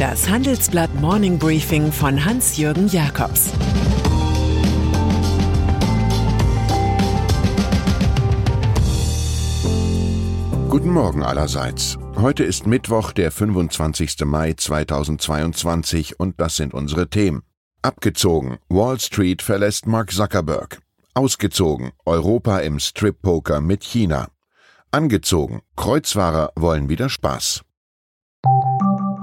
Das Handelsblatt Morning Briefing von Hans-Jürgen Jakobs Guten Morgen allerseits. Heute ist Mittwoch, der 25. Mai 2022 und das sind unsere Themen. Abgezogen. Wall Street verlässt Mark Zuckerberg. Ausgezogen. Europa im Strip-Poker mit China. Angezogen. Kreuzfahrer wollen wieder Spaß.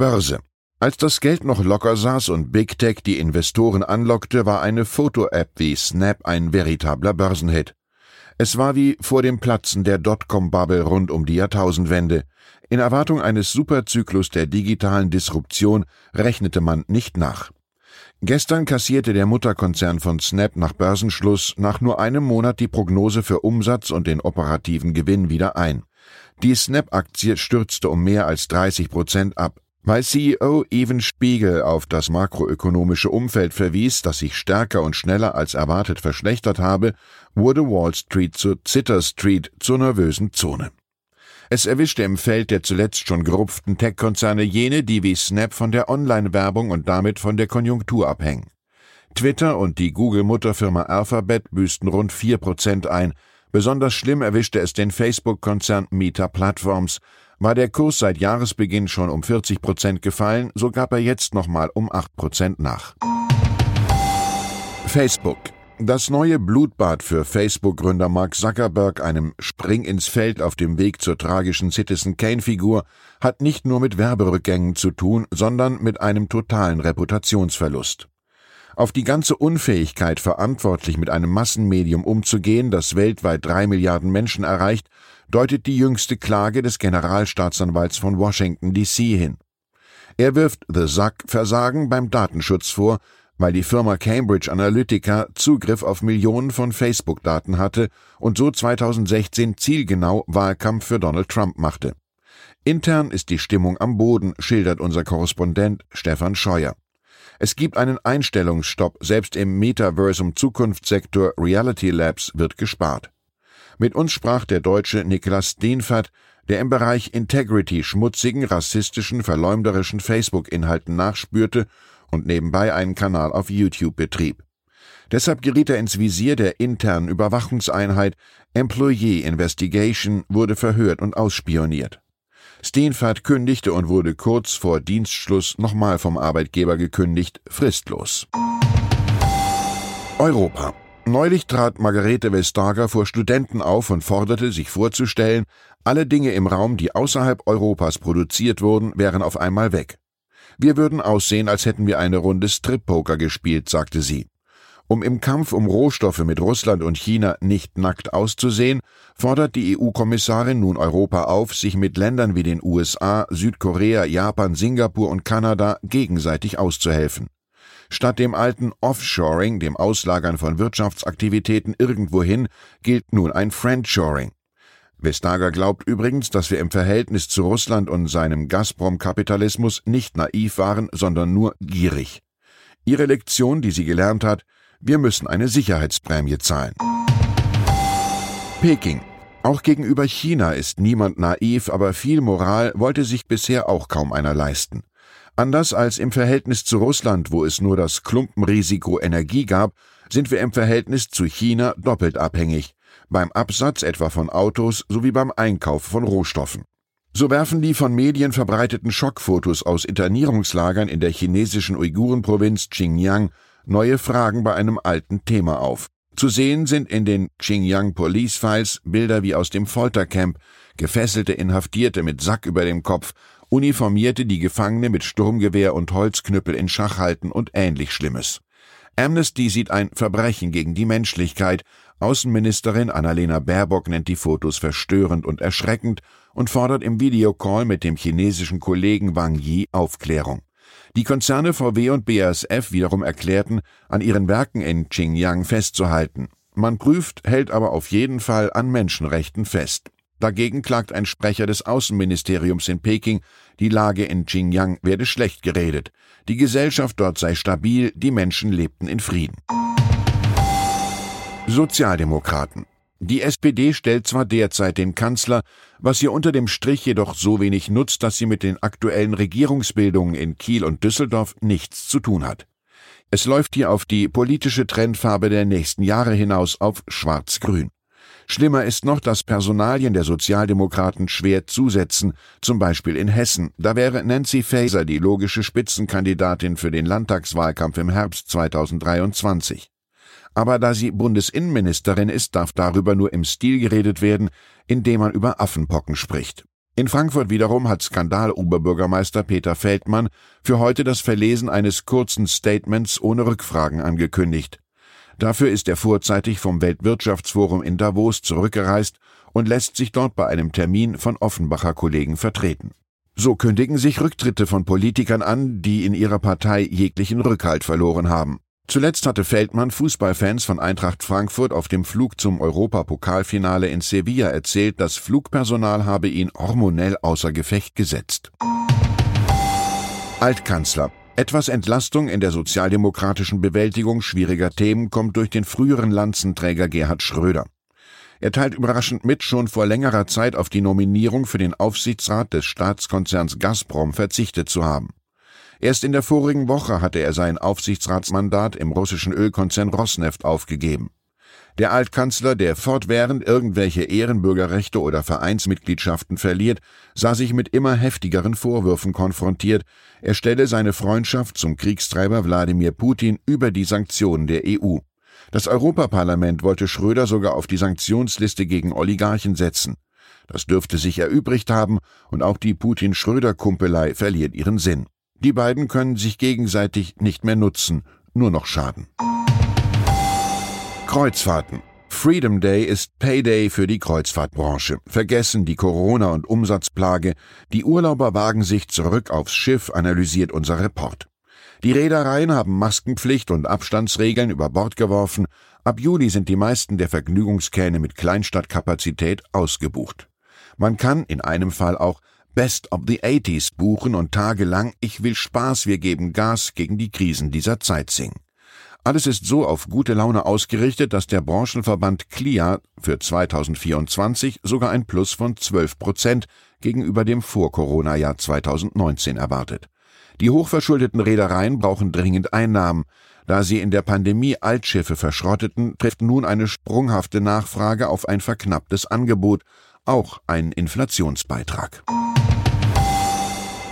Börse. Als das Geld noch locker saß und Big Tech die Investoren anlockte, war eine Foto-App wie Snap ein veritabler Börsenhit. Es war wie vor dem Platzen der Dotcom-Bubble rund um die Jahrtausendwende. In Erwartung eines Superzyklus der digitalen Disruption rechnete man nicht nach. Gestern kassierte der Mutterkonzern von Snap nach Börsenschluss nach nur einem Monat die Prognose für Umsatz und den operativen Gewinn wieder ein. Die Snap-Aktie stürzte um mehr als 30 Prozent ab. Weil CEO Evan Spiegel auf das makroökonomische Umfeld verwies, das sich stärker und schneller als erwartet verschlechtert habe, wurde Wall Street zur Zitter Street zur nervösen Zone. Es erwischte im Feld der zuletzt schon gerupften Tech-Konzerne jene, die wie Snap von der Online-Werbung und damit von der Konjunktur abhängen. Twitter und die Google-Mutterfirma Alphabet büßten rund vier Prozent ein. Besonders schlimm erwischte es den Facebook-Konzern Meta Platforms. War der Kurs seit Jahresbeginn schon um 40 Prozent gefallen, so gab er jetzt nochmal um acht Prozent nach. Facebook das neue Blutbad für Facebook-Gründer Mark Zuckerberg, einem Spring ins Feld auf dem Weg zur tragischen Citizen Kane-Figur, hat nicht nur mit Werberückgängen zu tun, sondern mit einem totalen Reputationsverlust. Auf die ganze Unfähigkeit, verantwortlich mit einem Massenmedium umzugehen, das weltweit drei Milliarden Menschen erreicht, deutet die jüngste Klage des Generalstaatsanwalts von Washington DC hin. Er wirft The Zuck Versagen beim Datenschutz vor, weil die Firma Cambridge Analytica Zugriff auf Millionen von Facebook-Daten hatte und so 2016 zielgenau Wahlkampf für Donald Trump machte. Intern ist die Stimmung am Boden, schildert unser Korrespondent Stefan Scheuer. Es gibt einen Einstellungsstopp, selbst im Metaversum Zukunftssektor Reality Labs wird gespart. Mit uns sprach der Deutsche Niklas Dienfert, der im Bereich Integrity schmutzigen, rassistischen, verleumderischen Facebook-Inhalten nachspürte und nebenbei einen Kanal auf YouTube betrieb. Deshalb geriet er ins Visier der internen Überwachungseinheit, Employee Investigation wurde verhört und ausspioniert. Steenfert kündigte und wurde kurz vor Dienstschluss nochmal vom Arbeitgeber gekündigt, fristlos. Europa. Neulich trat Margarete Vestager vor Studenten auf und forderte, sich vorzustellen, alle Dinge im Raum, die außerhalb Europas produziert wurden, wären auf einmal weg. Wir würden aussehen, als hätten wir eine Runde Strip-Poker gespielt, sagte sie. Um im Kampf um Rohstoffe mit Russland und China nicht nackt auszusehen, fordert die EU-Kommissarin nun Europa auf, sich mit Ländern wie den USA, Südkorea, Japan, Singapur und Kanada gegenseitig auszuhelfen. Statt dem alten Offshoring, dem Auslagern von Wirtschaftsaktivitäten irgendwohin, gilt nun ein Friendshoring. Vestager glaubt übrigens, dass wir im Verhältnis zu Russland und seinem Gazprom-Kapitalismus nicht naiv waren, sondern nur gierig. Ihre Lektion, die sie gelernt hat, wir müssen eine Sicherheitsprämie zahlen. Peking. Auch gegenüber China ist niemand naiv, aber viel Moral wollte sich bisher auch kaum einer leisten. Anders als im Verhältnis zu Russland, wo es nur das Klumpenrisiko Energie gab, sind wir im Verhältnis zu China doppelt abhängig beim Absatz etwa von Autos sowie beim Einkauf von Rohstoffen. So werfen die von Medien verbreiteten Schockfotos aus Internierungslagern in der chinesischen Uigurenprovinz Xinjiang neue Fragen bei einem alten Thema auf. Zu sehen sind in den Xinjiang Police Files Bilder wie aus dem Foltercamp, gefesselte Inhaftierte mit Sack über dem Kopf, Uniformierte, die Gefangene mit Sturmgewehr und Holzknüppel in Schach halten und ähnlich Schlimmes. Amnesty sieht ein Verbrechen gegen die Menschlichkeit, Außenministerin Annalena Baerbock nennt die Fotos verstörend und erschreckend und fordert im Videocall mit dem chinesischen Kollegen Wang Yi Aufklärung. Die Konzerne VW und BASF wiederum erklärten, an ihren Werken in Xinjiang festzuhalten. Man prüft, hält aber auf jeden Fall an Menschenrechten fest. Dagegen klagt ein Sprecher des Außenministeriums in Peking, die Lage in Xinjiang werde schlecht geredet. Die Gesellschaft dort sei stabil, die Menschen lebten in Frieden. Sozialdemokraten. Die SPD stellt zwar derzeit den Kanzler, was ihr unter dem Strich jedoch so wenig nutzt, dass sie mit den aktuellen Regierungsbildungen in Kiel und Düsseldorf nichts zu tun hat. Es läuft hier auf die politische Trendfarbe der nächsten Jahre hinaus auf Schwarz-Grün. Schlimmer ist noch, dass Personalien der Sozialdemokraten schwer zusetzen, zum Beispiel in Hessen. Da wäre Nancy Faeser die logische Spitzenkandidatin für den Landtagswahlkampf im Herbst 2023. Aber da sie Bundesinnenministerin ist, darf darüber nur im Stil geredet werden, indem man über Affenpocken spricht. In Frankfurt wiederum hat Skandal-Oberbürgermeister Peter Feldmann für heute das Verlesen eines kurzen Statements ohne Rückfragen angekündigt. Dafür ist er vorzeitig vom Weltwirtschaftsforum in Davos zurückgereist und lässt sich dort bei einem Termin von Offenbacher Kollegen vertreten. So kündigen sich Rücktritte von Politikern an, die in ihrer Partei jeglichen Rückhalt verloren haben. Zuletzt hatte Feldmann Fußballfans von Eintracht Frankfurt auf dem Flug zum Europapokalfinale in Sevilla erzählt, das Flugpersonal habe ihn hormonell außer Gefecht gesetzt. Altkanzler. Etwas Entlastung in der sozialdemokratischen Bewältigung schwieriger Themen kommt durch den früheren Lanzenträger Gerhard Schröder. Er teilt überraschend mit, schon vor längerer Zeit auf die Nominierung für den Aufsichtsrat des Staatskonzerns Gazprom verzichtet zu haben. Erst in der vorigen Woche hatte er sein Aufsichtsratsmandat im russischen Ölkonzern Rosneft aufgegeben. Der Altkanzler, der fortwährend irgendwelche Ehrenbürgerrechte oder Vereinsmitgliedschaften verliert, sah sich mit immer heftigeren Vorwürfen konfrontiert, er stelle seine Freundschaft zum Kriegstreiber Wladimir Putin über die Sanktionen der EU. Das Europaparlament wollte Schröder sogar auf die Sanktionsliste gegen Oligarchen setzen. Das dürfte sich erübrigt haben, und auch die Putin-Schröder-Kumpelei verliert ihren Sinn. Die beiden können sich gegenseitig nicht mehr nutzen, nur noch schaden. Kreuzfahrten. Freedom Day ist Payday für die Kreuzfahrtbranche. Vergessen die Corona- und Umsatzplage. Die Urlauber wagen sich zurück aufs Schiff, analysiert unser Report. Die Reedereien haben Maskenpflicht und Abstandsregeln über Bord geworfen. Ab Juli sind die meisten der Vergnügungskähne mit Kleinstadtkapazität ausgebucht. Man kann in einem Fall auch Best of the 80s buchen und tagelang Ich will Spaß, wir geben Gas gegen die Krisen dieser Zeit singen. Alles ist so auf gute Laune ausgerichtet, dass der Branchenverband CLIA für 2024 sogar ein Plus von 12 Prozent gegenüber dem Vor-Corona-Jahr 2019 erwartet. Die hochverschuldeten Reedereien brauchen dringend Einnahmen. Da sie in der Pandemie Altschiffe verschrotteten, trifft nun eine sprunghafte Nachfrage auf ein verknapptes Angebot, auch ein Inflationsbeitrag.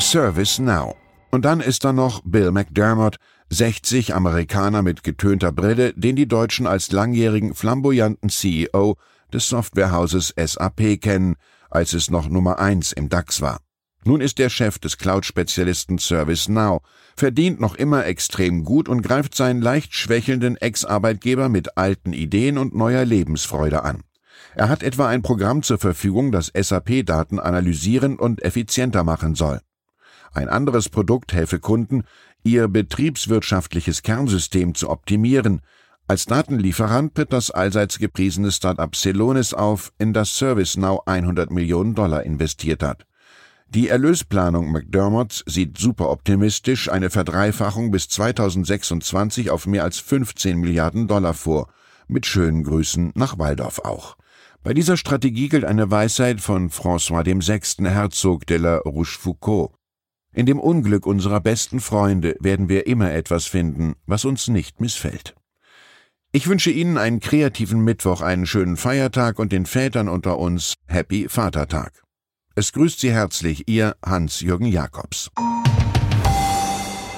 Service Now. Und dann ist da noch Bill McDermott, 60 Amerikaner mit getönter Brille, den die Deutschen als langjährigen flamboyanten CEO des Softwarehauses SAP kennen, als es noch Nummer eins im DAX war. Nun ist er Chef des Cloud-Spezialisten ServiceNow, verdient noch immer extrem gut und greift seinen leicht schwächelnden Ex-Arbeitgeber mit alten Ideen und neuer Lebensfreude an. Er hat etwa ein Programm zur Verfügung, das SAP-Daten analysieren und effizienter machen soll. Ein anderes Produkt helfe Kunden, ihr betriebswirtschaftliches Kernsystem zu optimieren. Als Datenlieferant tritt das allseits gepriesene Start-up Celonis auf, in das ServiceNow 100 Millionen Dollar investiert hat. Die Erlösplanung McDermotts sieht super optimistisch eine Verdreifachung bis 2026 auf mehr als 15 Milliarden Dollar vor. Mit schönen Grüßen nach Waldorf auch. Bei dieser Strategie gilt eine Weisheit von François VI. Herzog de la Rochefoucauld. In dem Unglück unserer besten Freunde werden wir immer etwas finden, was uns nicht missfällt. Ich wünsche Ihnen einen kreativen Mittwoch, einen schönen Feiertag und den Vätern unter uns Happy Vatertag. Es grüßt Sie herzlich Ihr Hans-Jürgen Jakobs.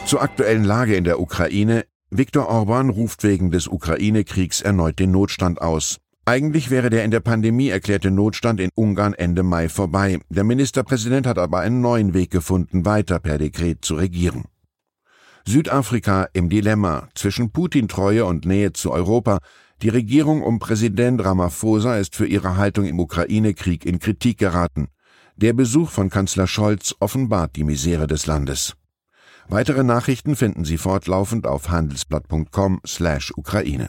Zur aktuellen Lage in der Ukraine. Viktor Orban ruft wegen des Ukraine-Kriegs erneut den Notstand aus. Eigentlich wäre der in der Pandemie erklärte Notstand in Ungarn Ende Mai vorbei. Der Ministerpräsident hat aber einen neuen Weg gefunden, weiter per Dekret zu regieren. Südafrika im Dilemma zwischen Putin-Treue und Nähe zu Europa. Die Regierung um Präsident Ramaphosa ist für ihre Haltung im Ukraine-Krieg in Kritik geraten. Der Besuch von Kanzler Scholz offenbart die Misere des Landes. Weitere Nachrichten finden Sie fortlaufend auf handelsblatt.com/Ukraine.